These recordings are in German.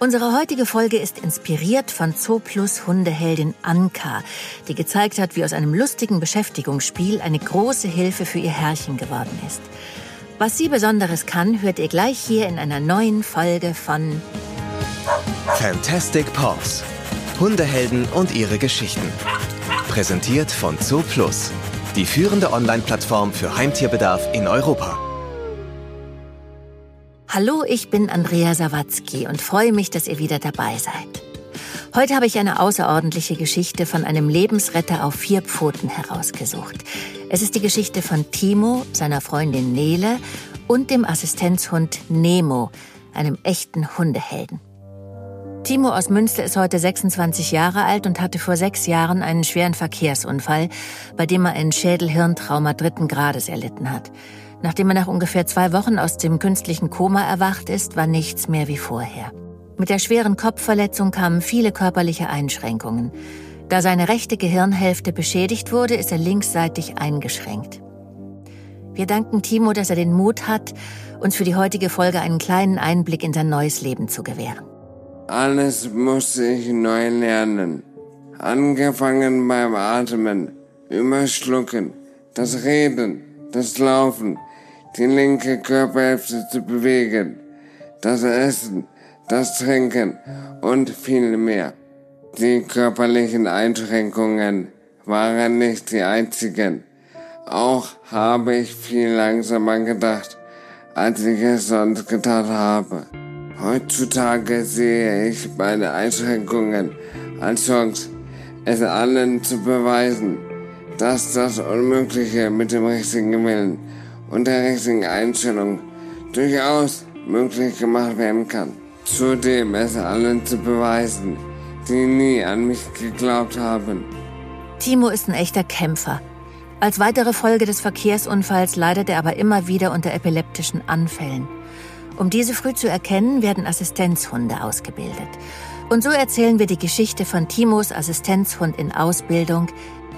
Unsere heutige Folge ist inspiriert von Zooplus Hundeheldin Anka, die gezeigt hat, wie aus einem lustigen Beschäftigungsspiel eine große Hilfe für ihr Herrchen geworden ist. Was sie Besonderes kann, hört ihr gleich hier in einer neuen Folge von Fantastic Paws. Hundehelden und ihre Geschichten. Präsentiert von Zooplus, die führende Online-Plattform für Heimtierbedarf in Europa. Hallo, ich bin Andrea Sawatzki und freue mich, dass ihr wieder dabei seid. Heute habe ich eine außerordentliche Geschichte von einem Lebensretter auf vier Pfoten herausgesucht. Es ist die Geschichte von Timo, seiner Freundin Nele und dem Assistenzhund Nemo, einem echten Hundehelden. Timo aus Münster ist heute 26 Jahre alt und hatte vor sechs Jahren einen schweren Verkehrsunfall, bei dem er ein Schädelhirntrauma dritten Grades erlitten hat. Nachdem er nach ungefähr zwei Wochen aus dem künstlichen Koma erwacht ist, war nichts mehr wie vorher. Mit der schweren Kopfverletzung kamen viele körperliche Einschränkungen. Da seine rechte Gehirnhälfte beschädigt wurde, ist er linksseitig eingeschränkt. Wir danken Timo, dass er den Mut hat, uns für die heutige Folge einen kleinen Einblick in sein neues Leben zu gewähren. Alles musste ich neu lernen. Angefangen beim Atmen, überschlucken, das Reden, das Laufen, die linke Körperhälfte zu bewegen, das Essen, das Trinken und viel mehr. Die körperlichen Einschränkungen waren nicht die einzigen. Auch habe ich viel langsamer gedacht, als ich es sonst getan habe. Heutzutage sehe ich meine Einschränkungen als Chance, es allen zu beweisen, dass das Unmögliche mit dem richtigen Willen und der richtigen Einstellung durchaus möglich gemacht werden kann. Zudem es allen zu beweisen, die nie an mich geglaubt haben. Timo ist ein echter Kämpfer. Als weitere Folge des Verkehrsunfalls leidet er aber immer wieder unter epileptischen Anfällen. Um diese früh zu erkennen, werden Assistenzhunde ausgebildet. Und so erzählen wir die Geschichte von Timos Assistenzhund in Ausbildung,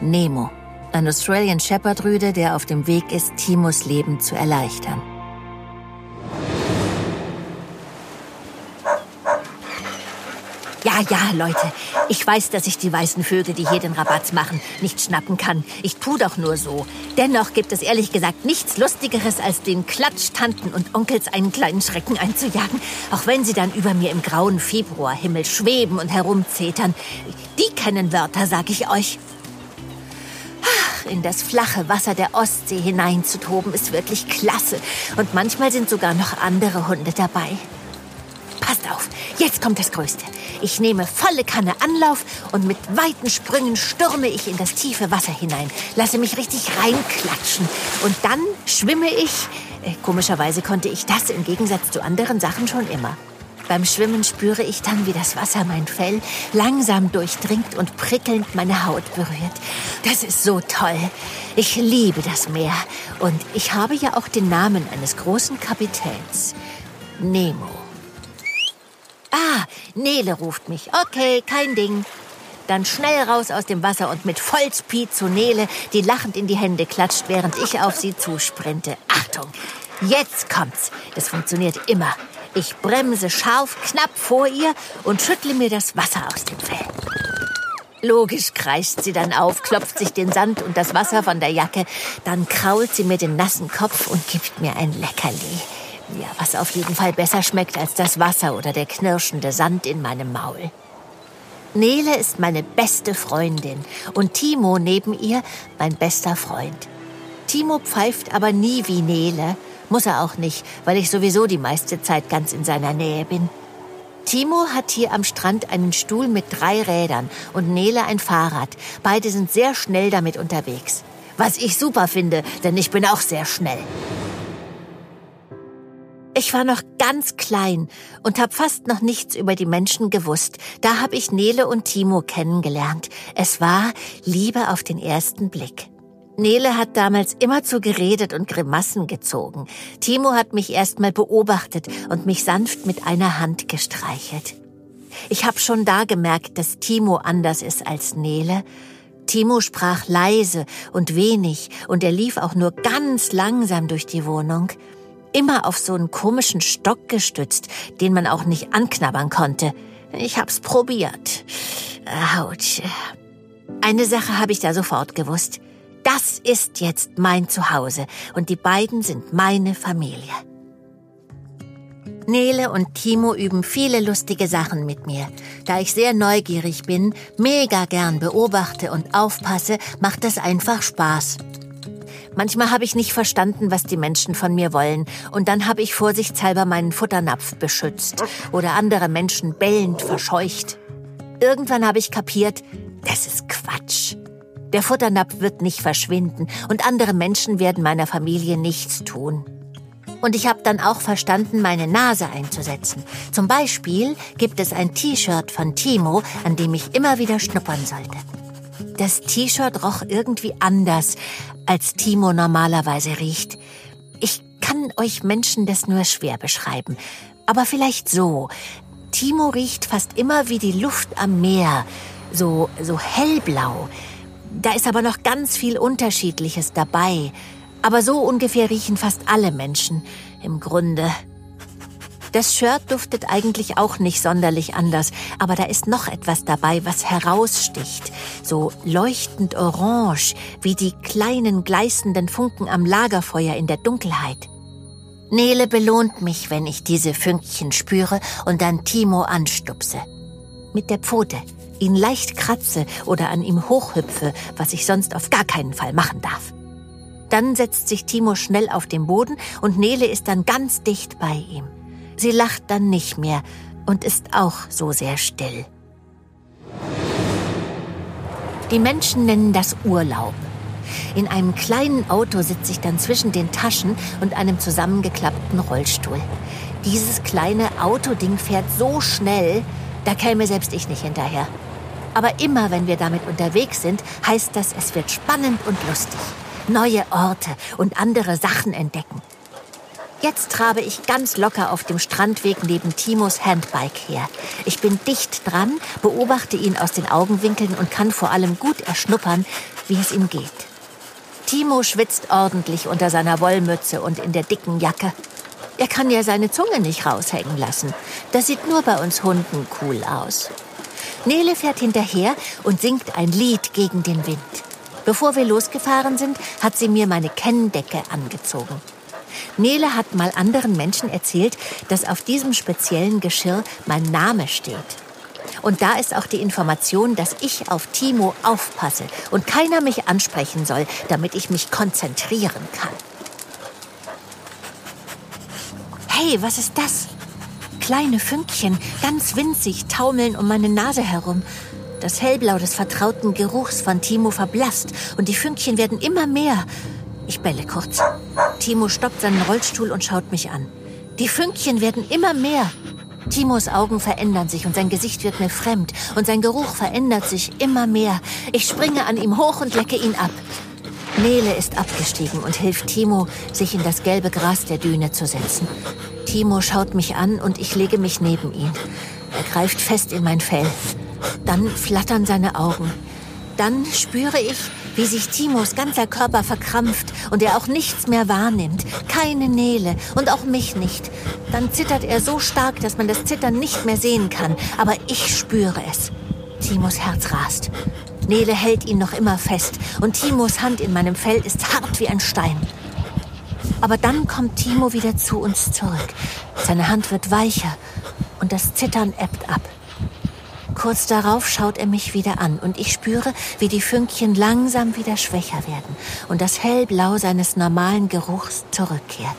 Nemo. Ein Australian Shepherd Rüde, der auf dem Weg ist, Timos Leben zu erleichtern. Ja, ja, Leute. Ich weiß, dass ich die weißen Vögel, die hier den Rabatz machen, nicht schnappen kann. Ich tu doch nur so. Dennoch gibt es ehrlich gesagt nichts Lustigeres, als den Klatschtanten und Onkels einen kleinen Schrecken einzujagen, auch wenn sie dann über mir im grauen Februarhimmel schweben und herumzetern. Die kennen Wörter, sag ich euch. In das flache Wasser der Ostsee hineinzutoben, ist wirklich klasse. Und manchmal sind sogar noch andere Hunde dabei. Passt auf, jetzt kommt das Größte. Ich nehme volle Kanne Anlauf und mit weiten Sprüngen stürme ich in das tiefe Wasser hinein, lasse mich richtig reinklatschen und dann schwimme ich. Äh, komischerweise konnte ich das im Gegensatz zu anderen Sachen schon immer. Beim Schwimmen spüre ich dann, wie das Wasser mein Fell langsam durchdringt und prickelnd meine Haut berührt. Das ist so toll. Ich liebe das Meer. Und ich habe ja auch den Namen eines großen Kapitäns. Nemo. Ah, Nele ruft mich. Okay, kein Ding. Dann schnell raus aus dem Wasser und mit Vollspeed zu Nele, die lachend in die Hände klatscht, während ich auf sie zusprinte. Achtung, jetzt kommt's. Das funktioniert immer. Ich bremse scharf knapp vor ihr und schüttle mir das Wasser aus dem Fell. Logisch kreischt sie dann auf, klopft sich den Sand und das Wasser von der Jacke, dann krault sie mir den nassen Kopf und gibt mir ein Leckerli. Ja, was auf jeden Fall besser schmeckt als das Wasser oder der knirschende Sand in meinem Maul. Nele ist meine beste Freundin und Timo neben ihr mein bester Freund. Timo pfeift aber nie wie Nele, muss er auch nicht, weil ich sowieso die meiste Zeit ganz in seiner Nähe bin. Timo hat hier am Strand einen Stuhl mit drei Rädern und Nele ein Fahrrad. Beide sind sehr schnell damit unterwegs. Was ich super finde, denn ich bin auch sehr schnell. Ich war noch ganz klein und habe fast noch nichts über die Menschen gewusst. Da habe ich Nele und Timo kennengelernt. Es war Liebe auf den ersten Blick. Nele hat damals immer zu geredet und Grimassen gezogen. Timo hat mich erst mal beobachtet und mich sanft mit einer Hand gestreichelt. Ich habe schon da gemerkt, dass Timo anders ist als Nele. Timo sprach leise und wenig und er lief auch nur ganz langsam durch die Wohnung. immer auf so einen komischen Stock gestützt, den man auch nicht anknabbern konnte. Ich hab's probiert. Autsch. Eine Sache habe ich da sofort gewusst. Das ist jetzt mein Zuhause und die beiden sind meine Familie. Nele und Timo üben viele lustige Sachen mit mir. Da ich sehr neugierig bin, mega gern beobachte und aufpasse, macht es einfach Spaß. Manchmal habe ich nicht verstanden, was die Menschen von mir wollen, und dann habe ich vorsichtshalber meinen Futternapf beschützt oder andere Menschen bellend verscheucht. Irgendwann habe ich kapiert, das ist Quatsch. Der Futternapf wird nicht verschwinden und andere Menschen werden meiner Familie nichts tun. Und ich habe dann auch verstanden, meine Nase einzusetzen. Zum Beispiel gibt es ein T-Shirt von Timo, an dem ich immer wieder schnuppern sollte. Das T-Shirt roch irgendwie anders, als Timo normalerweise riecht. Ich kann euch Menschen das nur schwer beschreiben. Aber vielleicht so. Timo riecht fast immer wie die Luft am Meer. So, so hellblau. Da ist aber noch ganz viel Unterschiedliches dabei. Aber so ungefähr riechen fast alle Menschen im Grunde. Das Shirt duftet eigentlich auch nicht sonderlich anders, aber da ist noch etwas dabei, was heraussticht. So leuchtend orange, wie die kleinen gleißenden Funken am Lagerfeuer in der Dunkelheit. Nele belohnt mich, wenn ich diese Fünkchen spüre und dann Timo anstupse. Mit der Pfote, ihn leicht kratze oder an ihm hochhüpfe, was ich sonst auf gar keinen Fall machen darf. Dann setzt sich Timo schnell auf den Boden und Nele ist dann ganz dicht bei ihm. Sie lacht dann nicht mehr und ist auch so sehr still. Die Menschen nennen das Urlaub. In einem kleinen Auto sitze ich dann zwischen den Taschen und einem zusammengeklappten Rollstuhl. Dieses kleine Autoding fährt so schnell, da käme selbst ich nicht hinterher. Aber immer wenn wir damit unterwegs sind, heißt das, es wird spannend und lustig neue Orte und andere Sachen entdecken. Jetzt trabe ich ganz locker auf dem Strandweg neben Timos Handbike her. Ich bin dicht dran, beobachte ihn aus den Augenwinkeln und kann vor allem gut erschnuppern, wie es ihm geht. Timo schwitzt ordentlich unter seiner Wollmütze und in der dicken Jacke. Er kann ja seine Zunge nicht raushängen lassen. Das sieht nur bei uns Hunden cool aus. Nele fährt hinterher und singt ein Lied gegen den Wind. Bevor wir losgefahren sind, hat sie mir meine Kenndecke angezogen. Nele hat mal anderen Menschen erzählt, dass auf diesem speziellen Geschirr mein Name steht. Und da ist auch die Information, dass ich auf Timo aufpasse und keiner mich ansprechen soll, damit ich mich konzentrieren kann. Hey, was ist das? Kleine Fünkchen, ganz winzig, taumeln um meine Nase herum. Das Hellblau des vertrauten Geruchs von Timo verblasst und die Fünkchen werden immer mehr. Ich belle kurz. Timo stoppt seinen Rollstuhl und schaut mich an. Die Fünkchen werden immer mehr. Timos Augen verändern sich und sein Gesicht wird mir fremd und sein Geruch verändert sich immer mehr. Ich springe an ihm hoch und lecke ihn ab. Nele ist abgestiegen und hilft Timo, sich in das gelbe Gras der Düne zu setzen. Timo schaut mich an und ich lege mich neben ihn. Er greift fest in mein Fell. Dann flattern seine Augen. Dann spüre ich, wie sich Timos ganzer Körper verkrampft und er auch nichts mehr wahrnimmt. Keine Nele und auch mich nicht. Dann zittert er so stark, dass man das Zittern nicht mehr sehen kann. Aber ich spüre es. Timos Herz rast. Nele hält ihn noch immer fest und Timos Hand in meinem Fell ist hart wie ein Stein. Aber dann kommt Timo wieder zu uns zurück. Seine Hand wird weicher und das Zittern ebbt ab. Kurz darauf schaut er mich wieder an und ich spüre, wie die Fünkchen langsam wieder schwächer werden und das Hellblau seines normalen Geruchs zurückkehrt.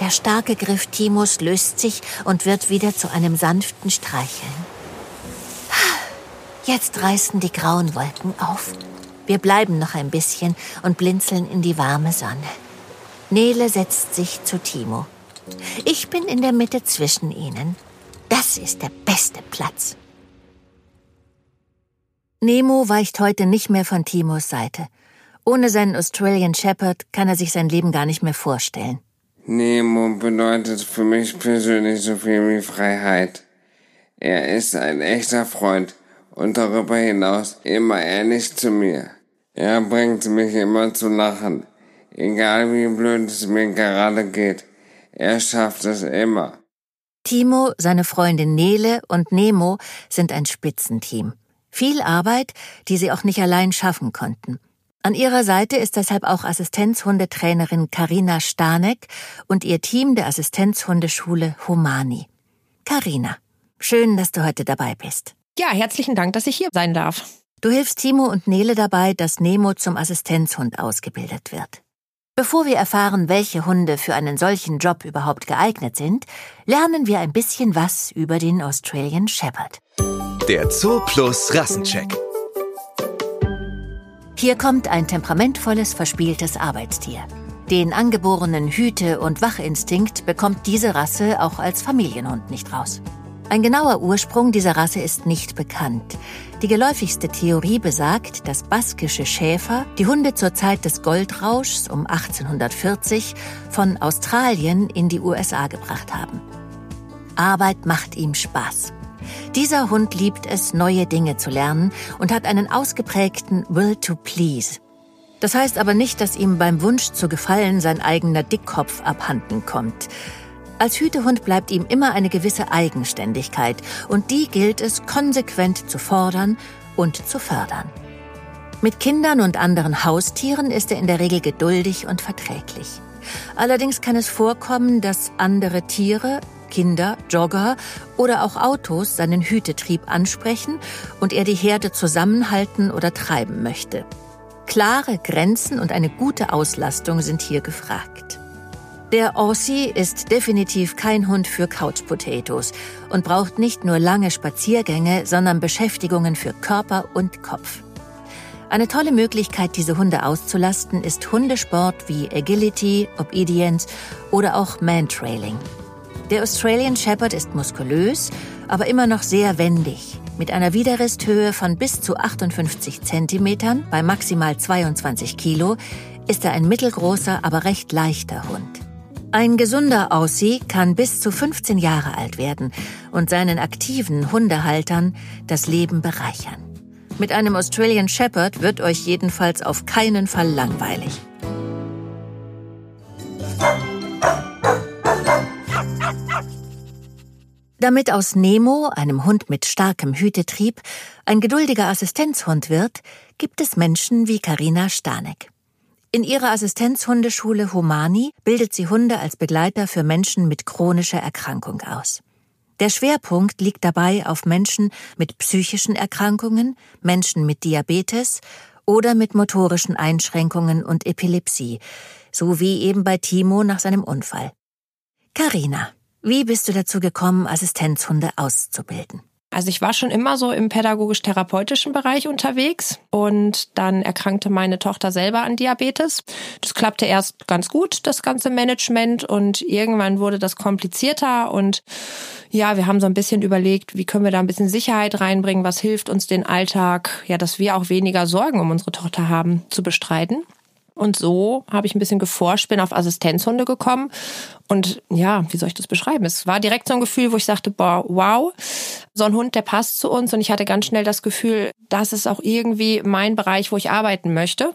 Der starke Griff Timos löst sich und wird wieder zu einem sanften Streicheln. Jetzt reißen die grauen Wolken auf. Wir bleiben noch ein bisschen und blinzeln in die warme Sonne. Nele setzt sich zu Timo. Ich bin in der Mitte zwischen ihnen. Das ist der beste Platz. Nemo weicht heute nicht mehr von Timos Seite. Ohne seinen Australian Shepherd kann er sich sein Leben gar nicht mehr vorstellen. Nemo bedeutet für mich persönlich so viel wie Freiheit. Er ist ein echter Freund und darüber hinaus immer ehrlich zu mir. Er bringt mich immer zu lachen. Egal wie blöd es mir gerade geht. Er schafft es immer. Timo, seine Freundin Nele und Nemo sind ein Spitzenteam. Viel Arbeit, die sie auch nicht allein schaffen konnten. An ihrer Seite ist deshalb auch Assistenzhundetrainerin Karina Stanek und ihr Team der Assistenzhundeschule Humani. Karina, schön, dass du heute dabei bist. Ja, herzlichen Dank, dass ich hier sein darf. Du hilfst Timo und Nele dabei, dass Nemo zum Assistenzhund ausgebildet wird. Bevor wir erfahren, welche Hunde für einen solchen Job überhaupt geeignet sind, lernen wir ein bisschen was über den Australian Shepherd. Der Zoo Plus Rassencheck. Hier kommt ein temperamentvolles, verspieltes Arbeitstier. Den angeborenen Hüte- und Wachinstinkt bekommt diese Rasse auch als Familienhund nicht raus. Ein genauer Ursprung dieser Rasse ist nicht bekannt. Die geläufigste Theorie besagt, dass baskische Schäfer die Hunde zur Zeit des Goldrauschs um 1840 von Australien in die USA gebracht haben. Arbeit macht ihm Spaß. Dieser Hund liebt es, neue Dinge zu lernen und hat einen ausgeprägten Will to Please. Das heißt aber nicht, dass ihm beim Wunsch zu gefallen sein eigener Dickkopf abhanden kommt. Als Hütehund bleibt ihm immer eine gewisse Eigenständigkeit und die gilt es konsequent zu fordern und zu fördern. Mit Kindern und anderen Haustieren ist er in der Regel geduldig und verträglich. Allerdings kann es vorkommen, dass andere Tiere, Kinder, Jogger oder auch Autos seinen Hütetrieb ansprechen und er die Herde zusammenhalten oder treiben möchte. Klare Grenzen und eine gute Auslastung sind hier gefragt. Der Aussie ist definitiv kein Hund für Couch Potatoes und braucht nicht nur lange Spaziergänge, sondern Beschäftigungen für Körper und Kopf. Eine tolle Möglichkeit, diese Hunde auszulasten, ist Hundesport wie Agility, Obedience oder auch Mantrailing. Der Australian Shepherd ist muskulös, aber immer noch sehr wendig. Mit einer Widerristhöhe von bis zu 58 Zentimetern bei maximal 22 Kilo ist er ein mittelgroßer, aber recht leichter Hund. Ein gesunder Aussie kann bis zu 15 Jahre alt werden und seinen aktiven Hundehaltern das Leben bereichern. Mit einem Australian Shepherd wird euch jedenfalls auf keinen Fall langweilig. Damit aus Nemo, einem Hund mit starkem Hütetrieb, ein geduldiger Assistenzhund wird, gibt es Menschen wie Karina Stanek. In ihrer Assistenzhundeschule Humani bildet sie Hunde als Begleiter für Menschen mit chronischer Erkrankung aus. Der Schwerpunkt liegt dabei auf Menschen mit psychischen Erkrankungen, Menschen mit Diabetes oder mit motorischen Einschränkungen und Epilepsie, so wie eben bei Timo nach seinem Unfall. Karina, wie bist du dazu gekommen, Assistenzhunde auszubilden? Also ich war schon immer so im pädagogisch-therapeutischen Bereich unterwegs und dann erkrankte meine Tochter selber an Diabetes. Das klappte erst ganz gut, das ganze Management und irgendwann wurde das komplizierter und ja, wir haben so ein bisschen überlegt, wie können wir da ein bisschen Sicherheit reinbringen, was hilft uns den Alltag, ja, dass wir auch weniger Sorgen um unsere Tochter haben, zu bestreiten. Und so habe ich ein bisschen geforscht, bin auf Assistenzhunde gekommen. Und ja, wie soll ich das beschreiben? Es war direkt so ein Gefühl, wo ich sagte, boah, wow, so ein Hund, der passt zu uns. Und ich hatte ganz schnell das Gefühl, das ist auch irgendwie mein Bereich, wo ich arbeiten möchte.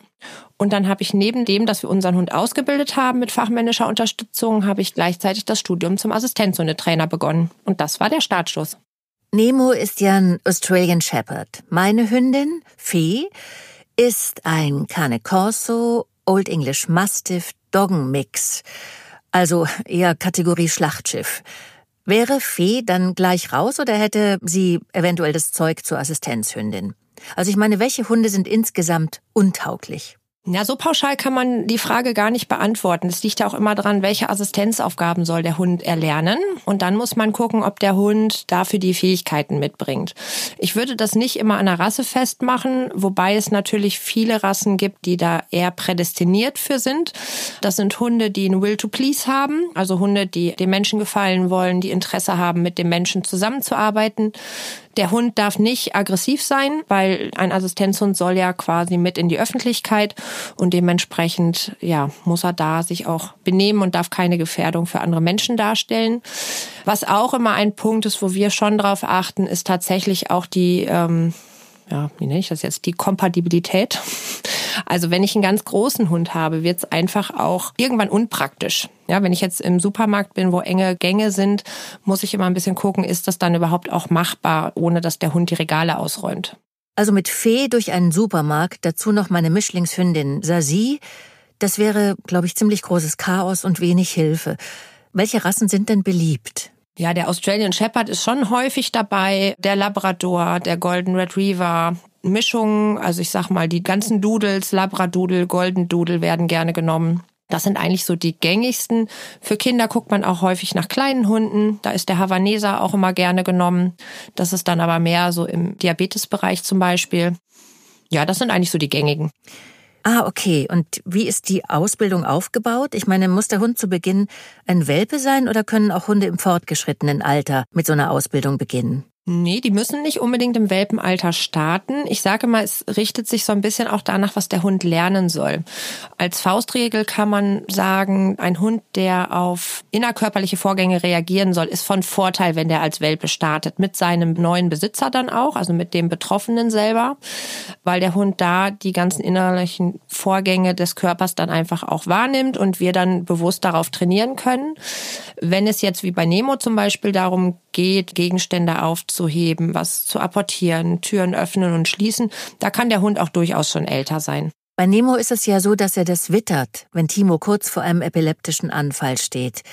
Und dann habe ich neben dem, dass wir unseren Hund ausgebildet haben mit fachmännischer Unterstützung, habe ich gleichzeitig das Studium zum Assistenzhundetrainer begonnen. Und das war der Startschuss. Nemo ist ja ein Australian Shepherd. Meine Hündin, Fee, ist ein Cane Corso Old English Mastiff Doggenmix, also eher Kategorie Schlachtschiff. Wäre Fee dann gleich raus oder hätte sie eventuell das Zeug zur Assistenzhündin? Also ich meine, welche Hunde sind insgesamt untauglich? Ja, so pauschal kann man die Frage gar nicht beantworten. Es liegt ja auch immer dran, welche Assistenzaufgaben soll der Hund erlernen. Und dann muss man gucken, ob der Hund dafür die Fähigkeiten mitbringt. Ich würde das nicht immer an der Rasse festmachen, wobei es natürlich viele Rassen gibt, die da eher prädestiniert für sind. Das sind Hunde, die einen Will to Please haben, also Hunde, die dem Menschen gefallen wollen, die Interesse haben, mit dem Menschen zusammenzuarbeiten. Der Hund darf nicht aggressiv sein, weil ein Assistenzhund soll ja quasi mit in die Öffentlichkeit und dementsprechend ja muss er da sich auch benehmen und darf keine Gefährdung für andere Menschen darstellen. Was auch immer ein Punkt ist, wo wir schon drauf achten, ist tatsächlich auch die ähm, ja, wie nenne ich das jetzt, die Kompatibilität. Also wenn ich einen ganz großen Hund habe, wird es einfach auch irgendwann unpraktisch. Ja, wenn ich jetzt im Supermarkt bin, wo enge Gänge sind, muss ich immer ein bisschen gucken, ist das dann überhaupt auch machbar, ohne dass der Hund die Regale ausräumt. Also mit Fee durch einen Supermarkt, dazu noch meine Mischlingshündin Sasi, das wäre, glaube ich, ziemlich großes Chaos und wenig Hilfe. Welche Rassen sind denn beliebt? Ja, der Australian Shepherd ist schon häufig dabei, der Labrador, der Golden Retriever, Mischungen, also ich sag mal, die ganzen Doodles, Labradoodle, Golden Doodle werden gerne genommen. Das sind eigentlich so die gängigsten. Für Kinder guckt man auch häufig nach kleinen Hunden. Da ist der Havaneser auch immer gerne genommen. Das ist dann aber mehr so im Diabetesbereich zum Beispiel. Ja, das sind eigentlich so die gängigen. Ah, okay. Und wie ist die Ausbildung aufgebaut? Ich meine, muss der Hund zu Beginn ein Welpe sein oder können auch Hunde im fortgeschrittenen Alter mit so einer Ausbildung beginnen? Nee, die müssen nicht unbedingt im Welpenalter starten. Ich sage mal, es richtet sich so ein bisschen auch danach, was der Hund lernen soll. Als Faustregel kann man sagen, ein Hund, der auf innerkörperliche Vorgänge reagieren soll, ist von Vorteil, wenn der als Welpe startet. Mit seinem neuen Besitzer dann auch, also mit dem Betroffenen selber, weil der Hund da die ganzen innerlichen Vorgänge des Körpers dann einfach auch wahrnimmt und wir dann bewusst darauf trainieren können. Wenn es jetzt wie bei Nemo zum Beispiel darum geht, Gegenstände aufzuheben, was zu apportieren, Türen öffnen und schließen, da kann der Hund auch durchaus schon älter sein. Bei Nemo ist es ja so, dass er das wittert, wenn Timo kurz vor einem epileptischen Anfall steht.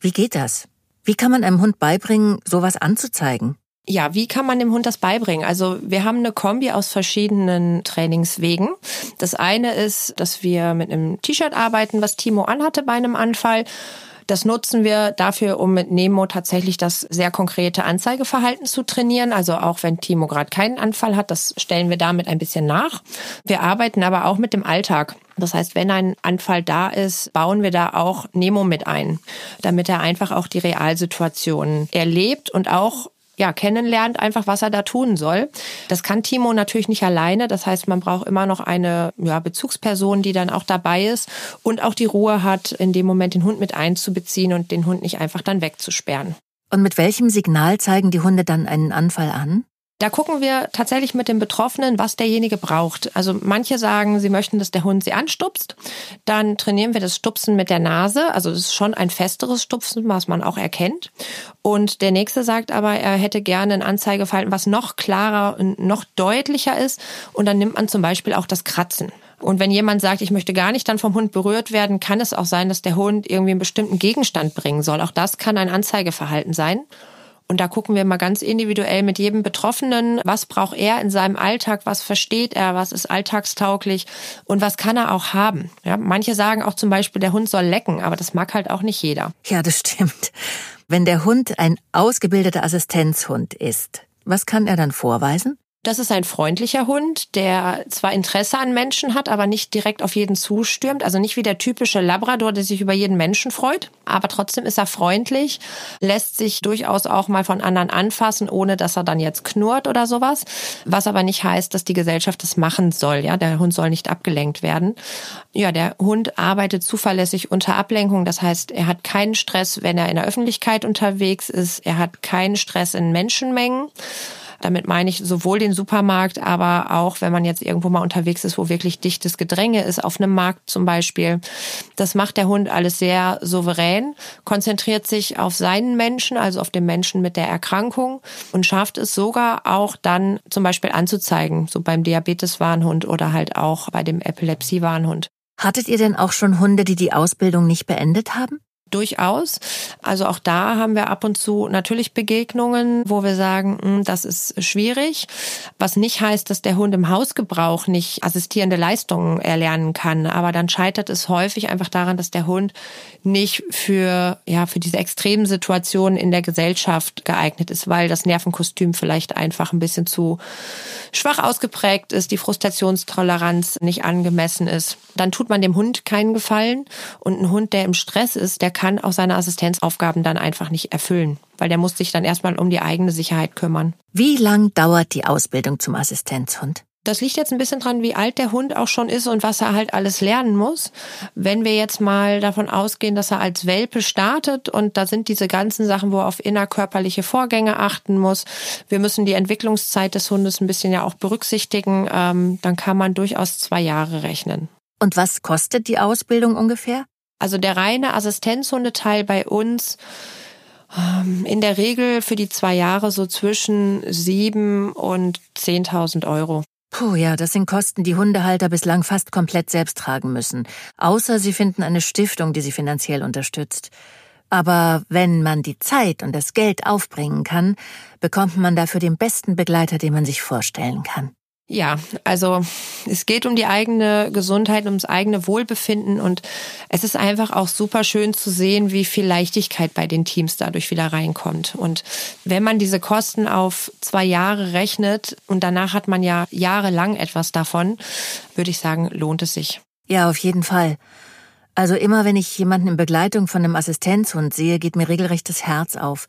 Wie geht das? Wie kann man einem Hund beibringen, sowas anzuzeigen? Ja, wie kann man dem Hund das beibringen? Also wir haben eine Kombi aus verschiedenen Trainingswegen. Das eine ist, dass wir mit einem T-Shirt arbeiten, was Timo anhatte bei einem Anfall. Das nutzen wir dafür, um mit Nemo tatsächlich das sehr konkrete Anzeigeverhalten zu trainieren. Also auch wenn Timo gerade keinen Anfall hat, das stellen wir damit ein bisschen nach. Wir arbeiten aber auch mit dem Alltag. Das heißt, wenn ein Anfall da ist, bauen wir da auch Nemo mit ein, damit er einfach auch die Realsituation erlebt und auch ja, kennenlernt, einfach was er da tun soll. Das kann Timo natürlich nicht alleine. Das heißt, man braucht immer noch eine ja, Bezugsperson, die dann auch dabei ist und auch die Ruhe hat, in dem Moment den Hund mit einzubeziehen und den Hund nicht einfach dann wegzusperren. Und mit welchem Signal zeigen die Hunde dann einen Anfall an? Da gucken wir tatsächlich mit dem Betroffenen, was derjenige braucht. Also manche sagen, sie möchten, dass der Hund sie anstupst. Dann trainieren wir das Stupsen mit der Nase. Also das ist schon ein festeres Stupsen, was man auch erkennt. Und der nächste sagt aber, er hätte gerne ein Anzeigeverhalten, was noch klarer und noch deutlicher ist. Und dann nimmt man zum Beispiel auch das Kratzen. Und wenn jemand sagt, ich möchte gar nicht dann vom Hund berührt werden, kann es auch sein, dass der Hund irgendwie einen bestimmten Gegenstand bringen soll. Auch das kann ein Anzeigeverhalten sein. Und da gucken wir mal ganz individuell mit jedem Betroffenen, was braucht er in seinem Alltag, was versteht er, was ist alltagstauglich und was kann er auch haben. Ja, manche sagen auch zum Beispiel, der Hund soll lecken, aber das mag halt auch nicht jeder. Ja, das stimmt. Wenn der Hund ein ausgebildeter Assistenzhund ist, was kann er dann vorweisen? Das ist ein freundlicher Hund, der zwar Interesse an Menschen hat, aber nicht direkt auf jeden zustürmt. Also nicht wie der typische Labrador, der sich über jeden Menschen freut. Aber trotzdem ist er freundlich, lässt sich durchaus auch mal von anderen anfassen, ohne dass er dann jetzt knurrt oder sowas. Was aber nicht heißt, dass die Gesellschaft das machen soll. Ja, der Hund soll nicht abgelenkt werden. Ja, der Hund arbeitet zuverlässig unter Ablenkung. Das heißt, er hat keinen Stress, wenn er in der Öffentlichkeit unterwegs ist. Er hat keinen Stress in Menschenmengen. Damit meine ich sowohl den Supermarkt, aber auch, wenn man jetzt irgendwo mal unterwegs ist, wo wirklich dichtes Gedränge ist, auf einem Markt zum Beispiel. Das macht der Hund alles sehr souverän, konzentriert sich auf seinen Menschen, also auf den Menschen mit der Erkrankung und schafft es sogar auch dann zum Beispiel anzuzeigen, so beim Diabeteswarnhund oder halt auch bei dem Epilepsiewarnhund. Hattet ihr denn auch schon Hunde, die die Ausbildung nicht beendet haben? Durchaus. Also auch da haben wir ab und zu natürlich Begegnungen, wo wir sagen, hm, das ist schwierig. Was nicht heißt, dass der Hund im Hausgebrauch nicht assistierende Leistungen erlernen kann. Aber dann scheitert es häufig einfach daran, dass der Hund nicht für, ja, für diese extremen Situationen in der Gesellschaft geeignet ist, weil das Nervenkostüm vielleicht einfach ein bisschen zu schwach ausgeprägt ist, die Frustrationstoleranz nicht angemessen ist. Dann tut man dem Hund keinen Gefallen. Und ein Hund, der im Stress ist, der kann auch seine Assistenzaufgaben dann einfach nicht erfüllen, weil der muss sich dann erstmal um die eigene Sicherheit kümmern. Wie lang dauert die Ausbildung zum Assistenzhund? Das liegt jetzt ein bisschen dran, wie alt der Hund auch schon ist und was er halt alles lernen muss. Wenn wir jetzt mal davon ausgehen, dass er als Welpe startet und da sind diese ganzen Sachen, wo er auf innerkörperliche Vorgänge achten muss. Wir müssen die Entwicklungszeit des Hundes ein bisschen ja auch berücksichtigen. Ähm, dann kann man durchaus zwei Jahre rechnen. Und was kostet die Ausbildung ungefähr? Also der reine Assistenzhundeteil bei uns ähm, in der Regel für die zwei Jahre so zwischen sieben und zehntausend Euro. Puh, ja, das sind Kosten, die Hundehalter bislang fast komplett selbst tragen müssen. Außer sie finden eine Stiftung, die sie finanziell unterstützt. Aber wenn man die Zeit und das Geld aufbringen kann, bekommt man dafür den besten Begleiter, den man sich vorstellen kann. Ja, also es geht um die eigene Gesundheit, ums eigene Wohlbefinden und es ist einfach auch super schön zu sehen, wie viel Leichtigkeit bei den Teams dadurch wieder reinkommt. Und wenn man diese Kosten auf zwei Jahre rechnet und danach hat man ja jahrelang etwas davon, würde ich sagen, lohnt es sich. Ja, auf jeden Fall. Also immer wenn ich jemanden in Begleitung von einem Assistenzhund sehe, geht mir regelrecht das Herz auf.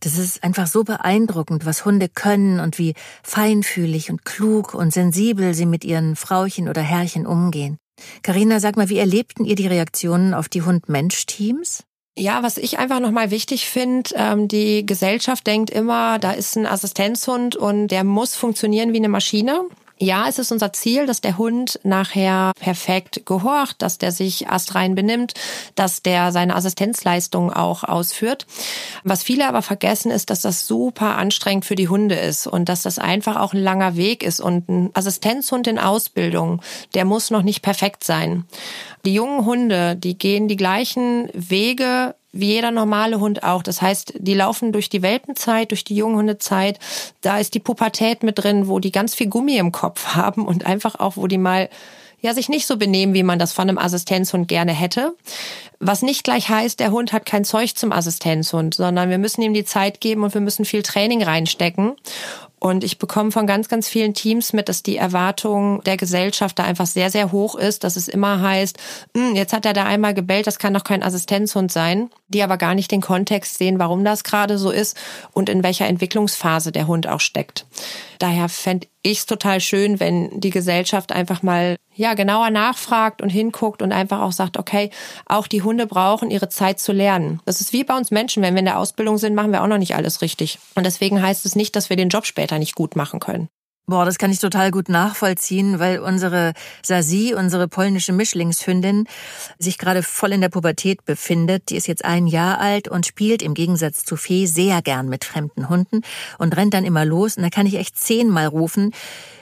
Das ist einfach so beeindruckend, was Hunde können und wie feinfühlig und klug und sensibel sie mit ihren Frauchen oder Herrchen umgehen. Karina, sag mal, wie erlebten ihr die Reaktionen auf die Hund-Mensch-Teams? Ja, was ich einfach nochmal wichtig finde, ähm, die Gesellschaft denkt immer, da ist ein Assistenzhund und der muss funktionieren wie eine Maschine. Ja, es ist unser Ziel, dass der Hund nachher perfekt gehorcht, dass der sich astrein benimmt, dass der seine Assistenzleistung auch ausführt. Was viele aber vergessen, ist, dass das super anstrengend für die Hunde ist und dass das einfach auch ein langer Weg ist. Und ein Assistenzhund in Ausbildung, der muss noch nicht perfekt sein. Die jungen Hunde, die gehen die gleichen Wege wie jeder normale Hund auch. Das heißt, die laufen durch die Welpenzeit, durch die Junghundezeit. Da ist die Pubertät mit drin, wo die ganz viel Gummi im Kopf haben und einfach auch, wo die mal ja sich nicht so benehmen, wie man das von einem Assistenzhund gerne hätte. Was nicht gleich heißt, der Hund hat kein Zeug zum Assistenzhund, sondern wir müssen ihm die Zeit geben und wir müssen viel Training reinstecken. Und ich bekomme von ganz, ganz vielen Teams mit, dass die Erwartung der Gesellschaft da einfach sehr, sehr hoch ist, dass es immer heißt, hm, jetzt hat er da einmal gebellt, das kann doch kein Assistenzhund sein, die aber gar nicht den Kontext sehen, warum das gerade so ist und in welcher Entwicklungsphase der Hund auch steckt. Daher fände ich es total schön, wenn die Gesellschaft einfach mal ja genauer nachfragt und hinguckt und einfach auch sagt, okay, auch die Hunde brauchen ihre Zeit zu lernen. Das ist wie bei uns Menschen, wenn wir in der Ausbildung sind, machen wir auch noch nicht alles richtig. Und deswegen heißt es nicht, dass wir den Job später nicht gut machen können. Boah, das kann ich total gut nachvollziehen, weil unsere Sasi, unsere polnische Mischlingshündin, sich gerade voll in der Pubertät befindet. Die ist jetzt ein Jahr alt und spielt im Gegensatz zu Fee sehr gern mit fremden Hunden und rennt dann immer los. Und da kann ich echt zehnmal rufen.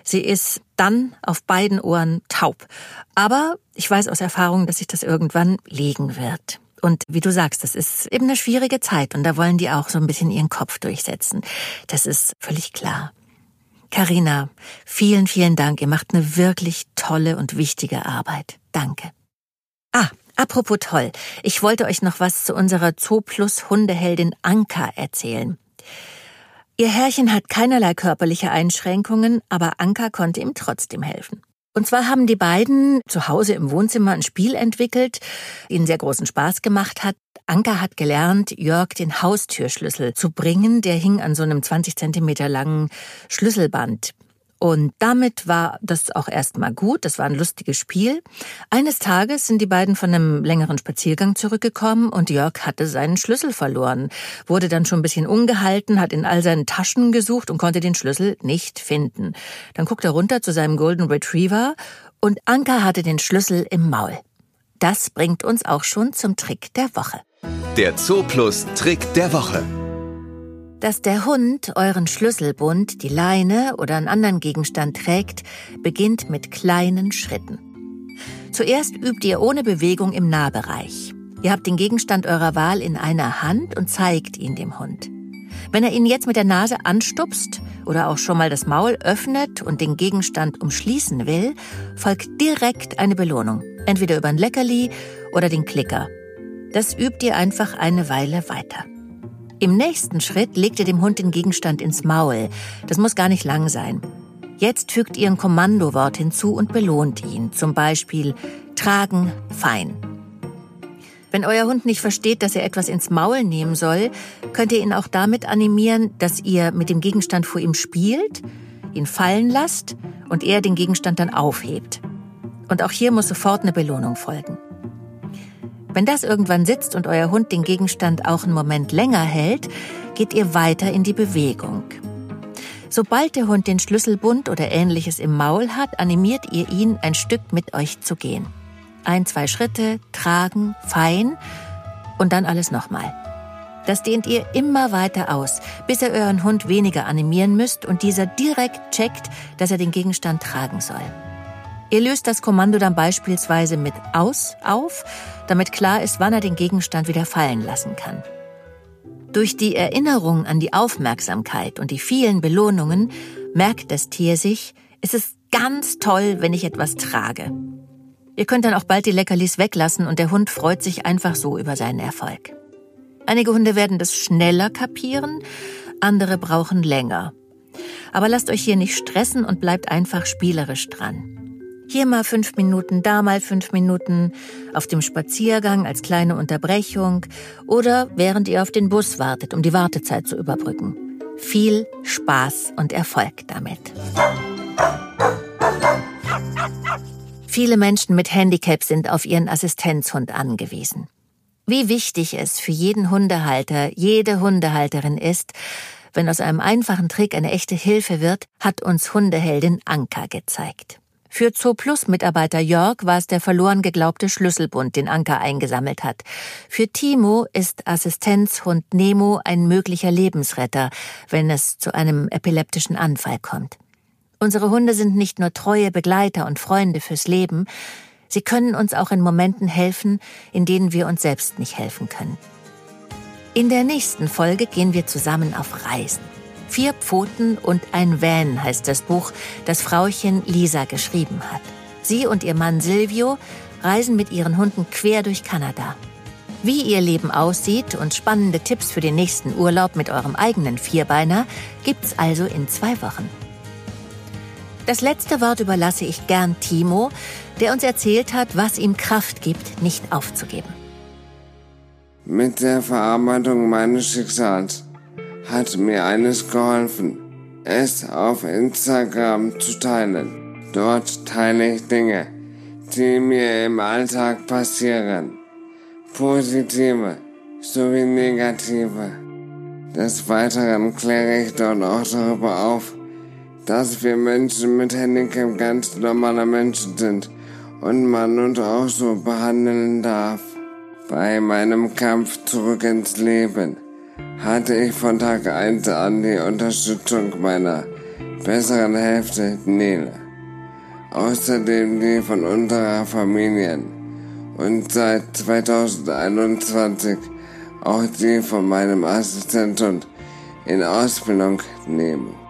Sie ist dann auf beiden Ohren taub. Aber ich weiß aus Erfahrung, dass sich das irgendwann legen wird. Und wie du sagst, das ist eben eine schwierige Zeit und da wollen die auch so ein bisschen ihren Kopf durchsetzen. Das ist völlig klar. Karina, vielen, vielen Dank. Ihr macht eine wirklich tolle und wichtige Arbeit. Danke. Ah, apropos toll. Ich wollte euch noch was zu unserer Zooplus Hundeheldin Anka erzählen. Ihr Herrchen hat keinerlei körperliche Einschränkungen, aber Anka konnte ihm trotzdem helfen. Und zwar haben die beiden zu Hause im Wohnzimmer ein Spiel entwickelt, ihnen sehr großen Spaß gemacht hat. Anka hat gelernt, Jörg den Haustürschlüssel zu bringen. Der hing an so einem 20 Zentimeter langen Schlüsselband. Und damit war das auch erstmal gut. Das war ein lustiges Spiel. Eines Tages sind die beiden von einem längeren Spaziergang zurückgekommen und Jörg hatte seinen Schlüssel verloren, wurde dann schon ein bisschen ungehalten, hat in all seinen Taschen gesucht und konnte den Schlüssel nicht finden. Dann guckt er runter zu seinem Golden Retriever und Anka hatte den Schlüssel im Maul. Das bringt uns auch schon zum Trick der Woche. Der Zooplus Trick der Woche. Dass der Hund euren Schlüsselbund, die Leine oder einen anderen Gegenstand trägt, beginnt mit kleinen Schritten. Zuerst übt ihr ohne Bewegung im Nahbereich. Ihr habt den Gegenstand eurer Wahl in einer Hand und zeigt ihn dem Hund. Wenn er ihn jetzt mit der Nase anstupst oder auch schon mal das Maul öffnet und den Gegenstand umschließen will, folgt direkt eine Belohnung. Entweder über ein Leckerli oder den Klicker. Das übt ihr einfach eine Weile weiter. Im nächsten Schritt legt ihr dem Hund den Gegenstand ins Maul. Das muss gar nicht lang sein. Jetzt fügt ihr ein Kommandowort hinzu und belohnt ihn. Zum Beispiel tragen, fein. Wenn euer Hund nicht versteht, dass er etwas ins Maul nehmen soll, könnt ihr ihn auch damit animieren, dass ihr mit dem Gegenstand vor ihm spielt, ihn fallen lasst und er den Gegenstand dann aufhebt. Und auch hier muss sofort eine Belohnung folgen. Wenn das irgendwann sitzt und euer Hund den Gegenstand auch einen Moment länger hält, geht ihr weiter in die Bewegung. Sobald der Hund den Schlüsselbund oder ähnliches im Maul hat, animiert ihr ihn, ein Stück mit euch zu gehen. Ein, zwei Schritte, tragen, fein und dann alles nochmal. Das dehnt ihr immer weiter aus, bis ihr euren Hund weniger animieren müsst und dieser direkt checkt, dass er den Gegenstand tragen soll. Ihr löst das Kommando dann beispielsweise mit Aus auf, damit klar ist, wann er den Gegenstand wieder fallen lassen kann. Durch die Erinnerung an die Aufmerksamkeit und die vielen Belohnungen merkt das Tier sich, es ist ganz toll, wenn ich etwas trage. Ihr könnt dann auch bald die Leckerlis weglassen und der Hund freut sich einfach so über seinen Erfolg. Einige Hunde werden das schneller kapieren, andere brauchen länger. Aber lasst euch hier nicht stressen und bleibt einfach spielerisch dran. Hier mal fünf Minuten, da mal fünf Minuten, auf dem Spaziergang als kleine Unterbrechung oder während ihr auf den Bus wartet, um die Wartezeit zu überbrücken. Viel Spaß und Erfolg damit. Viele Menschen mit Handicap sind auf ihren Assistenzhund angewiesen. Wie wichtig es für jeden Hundehalter, jede Hundehalterin ist, wenn aus einem einfachen Trick eine echte Hilfe wird, hat uns Hundeheldin Anka gezeigt. Für Zooplus-Mitarbeiter Jörg war es der verloren geglaubte Schlüsselbund, den Anker eingesammelt hat. Für Timo ist Assistenzhund Nemo ein möglicher Lebensretter, wenn es zu einem epileptischen Anfall kommt. Unsere Hunde sind nicht nur treue Begleiter und Freunde fürs Leben, sie können uns auch in Momenten helfen, in denen wir uns selbst nicht helfen können. In der nächsten Folge gehen wir zusammen auf Reisen. Vier Pfoten und ein Van heißt das Buch, das Frauchen Lisa geschrieben hat. Sie und ihr Mann Silvio reisen mit ihren Hunden quer durch Kanada. Wie ihr Leben aussieht und spannende Tipps für den nächsten Urlaub mit eurem eigenen Vierbeiner gibt's also in zwei Wochen. Das letzte Wort überlasse ich gern Timo, der uns erzählt hat, was ihm Kraft gibt, nicht aufzugeben. Mit der Verarbeitung meines Schicksals hat mir eines geholfen, es auf Instagram zu teilen. Dort teile ich Dinge, die mir im Alltag passieren. Positive sowie negative. Des Weiteren kläre ich dort auch darüber auf, dass wir Menschen mit Handicap ganz normale Menschen sind und man uns auch so behandeln darf. Bei meinem Kampf zurück ins Leben hatte ich von Tag 1 an die Unterstützung meiner besseren Hälfte Nele. Außerdem die von unserer Familie und seit 2021 auch die von meinem Assistenten in Ausbildung Nemo.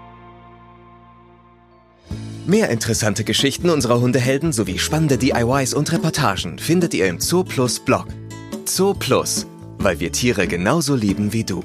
Mehr interessante Geschichten unserer Hundehelden sowie spannende DIYs und Reportagen findet ihr im Zoo Plus Blog. Zoo Plus weil wir Tiere genauso lieben wie du.